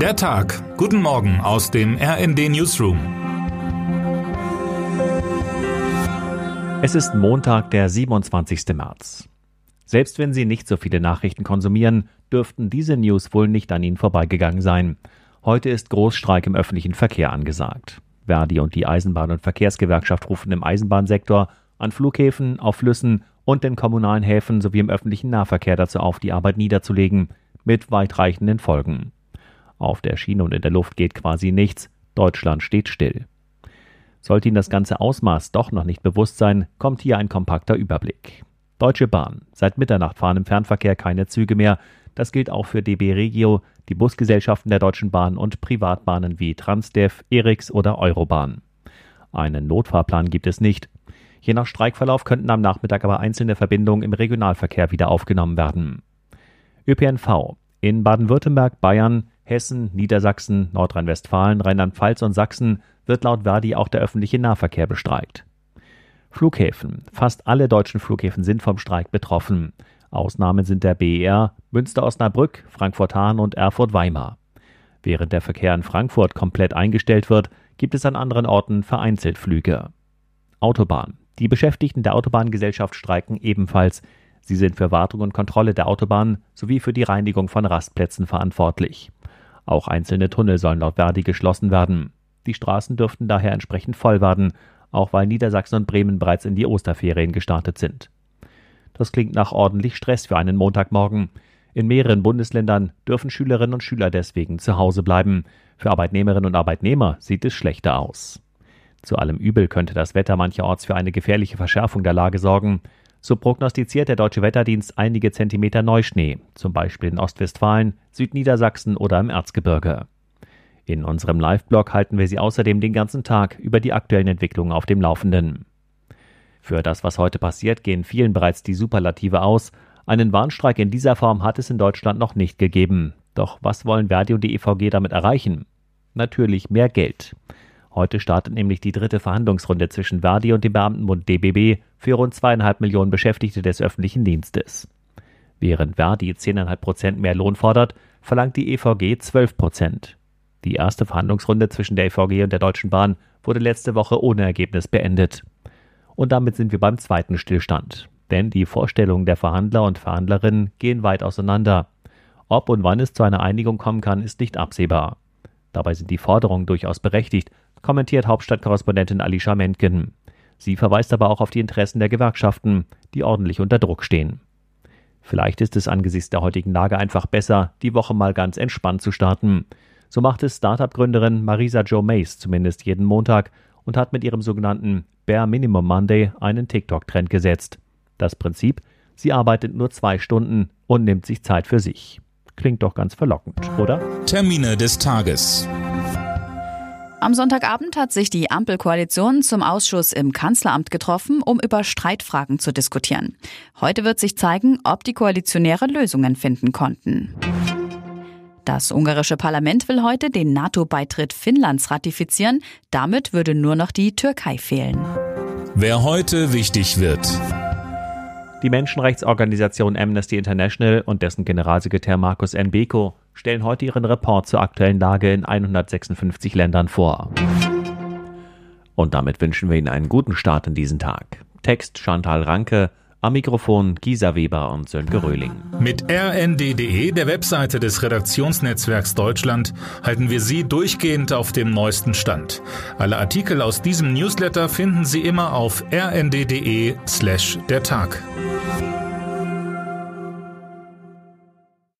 Der Tag. Guten Morgen aus dem RND Newsroom. Es ist Montag, der 27. März. Selbst wenn Sie nicht so viele Nachrichten konsumieren, dürften diese News wohl nicht an Ihnen vorbeigegangen sein. Heute ist Großstreik im öffentlichen Verkehr angesagt. Verdi und die Eisenbahn- und Verkehrsgewerkschaft rufen im Eisenbahnsektor, an Flughäfen, auf Flüssen und den kommunalen Häfen sowie im öffentlichen Nahverkehr dazu auf, die Arbeit niederzulegen, mit weitreichenden Folgen. Auf der Schiene und in der Luft geht quasi nichts, Deutschland steht still. Sollte Ihnen das ganze Ausmaß doch noch nicht bewusst sein, kommt hier ein kompakter Überblick. Deutsche Bahn. Seit Mitternacht fahren im Fernverkehr keine Züge mehr. Das gilt auch für DB Regio, die Busgesellschaften der Deutschen Bahn und Privatbahnen wie Transdev, Erix oder Eurobahn. Einen Notfahrplan gibt es nicht. Je nach Streikverlauf könnten am Nachmittag aber einzelne Verbindungen im Regionalverkehr wieder aufgenommen werden. ÖPNV. In Baden-Württemberg, Bayern, Hessen, Niedersachsen, Nordrhein-Westfalen, Rheinland-Pfalz und Sachsen wird laut Verdi auch der öffentliche Nahverkehr bestreikt. Flughäfen. Fast alle deutschen Flughäfen sind vom Streik betroffen. Ausnahmen sind der BER, Münster-Osnabrück, Frankfurt-Hahn und Erfurt-Weimar. Während der Verkehr in Frankfurt komplett eingestellt wird, gibt es an anderen Orten vereinzelt Flüge. Autobahn. Die Beschäftigten der Autobahngesellschaft streiken ebenfalls. Sie sind für Wartung und Kontrolle der Autobahn sowie für die Reinigung von Rastplätzen verantwortlich. Auch einzelne Tunnel sollen laut Verdi geschlossen werden. Die Straßen dürften daher entsprechend voll werden, auch weil Niedersachsen und Bremen bereits in die Osterferien gestartet sind. Das klingt nach ordentlich Stress für einen Montagmorgen. In mehreren Bundesländern dürfen Schülerinnen und Schüler deswegen zu Hause bleiben. Für Arbeitnehmerinnen und Arbeitnehmer sieht es schlechter aus. Zu allem Übel könnte das Wetter mancherorts für eine gefährliche Verschärfung der Lage sorgen. So prognostiziert der Deutsche Wetterdienst einige Zentimeter Neuschnee, zum Beispiel in Ostwestfalen, Südniedersachsen oder im Erzgebirge. In unserem Live-Blog halten wir Sie außerdem den ganzen Tag über die aktuellen Entwicklungen auf dem Laufenden. Für das, was heute passiert, gehen vielen bereits die Superlative aus. Einen Warnstreik in dieser Form hat es in Deutschland noch nicht gegeben. Doch was wollen Verdi und die EVG damit erreichen? Natürlich mehr Geld. Heute startet nämlich die dritte Verhandlungsrunde zwischen Verdi und dem Beamtenbund DBB für rund zweieinhalb Millionen Beschäftigte des öffentlichen Dienstes. Während Verdi 10,5 Prozent mehr Lohn fordert, verlangt die EVG 12 Prozent. Die erste Verhandlungsrunde zwischen der EVG und der Deutschen Bahn wurde letzte Woche ohne Ergebnis beendet. Und damit sind wir beim zweiten Stillstand. Denn die Vorstellungen der Verhandler und Verhandlerinnen gehen weit auseinander. Ob und wann es zu einer Einigung kommen kann, ist nicht absehbar. Dabei sind die Forderungen durchaus berechtigt kommentiert Hauptstadtkorrespondentin Alicia Mentgen. Sie verweist aber auch auf die Interessen der Gewerkschaften, die ordentlich unter Druck stehen. Vielleicht ist es angesichts der heutigen Lage einfach besser, die Woche mal ganz entspannt zu starten. So macht es Startup-Gründerin Marisa Jo Mays zumindest jeden Montag und hat mit ihrem sogenannten Bare Minimum Monday einen TikTok-Trend gesetzt. Das Prinzip, sie arbeitet nur zwei Stunden und nimmt sich Zeit für sich. Klingt doch ganz verlockend, oder? Termine des Tages. Am Sonntagabend hat sich die Ampelkoalition zum Ausschuss im Kanzleramt getroffen, um über Streitfragen zu diskutieren. Heute wird sich zeigen, ob die Koalitionäre Lösungen finden konnten. Das ungarische Parlament will heute den NATO-Beitritt Finnlands ratifizieren. Damit würde nur noch die Türkei fehlen. Wer heute wichtig wird. Die Menschenrechtsorganisation Amnesty International und dessen Generalsekretär Markus N. Stellen heute ihren Report zur aktuellen Lage in 156 Ländern vor. Und damit wünschen wir Ihnen einen guten Start in diesen Tag. Text Chantal Ranke, am Mikrofon Gisa Weber und Sönke Röhling. Mit rnd.de, der Webseite des Redaktionsnetzwerks Deutschland, halten wir Sie durchgehend auf dem neuesten Stand. Alle Artikel aus diesem Newsletter finden Sie immer auf rnd.de slash der Tag.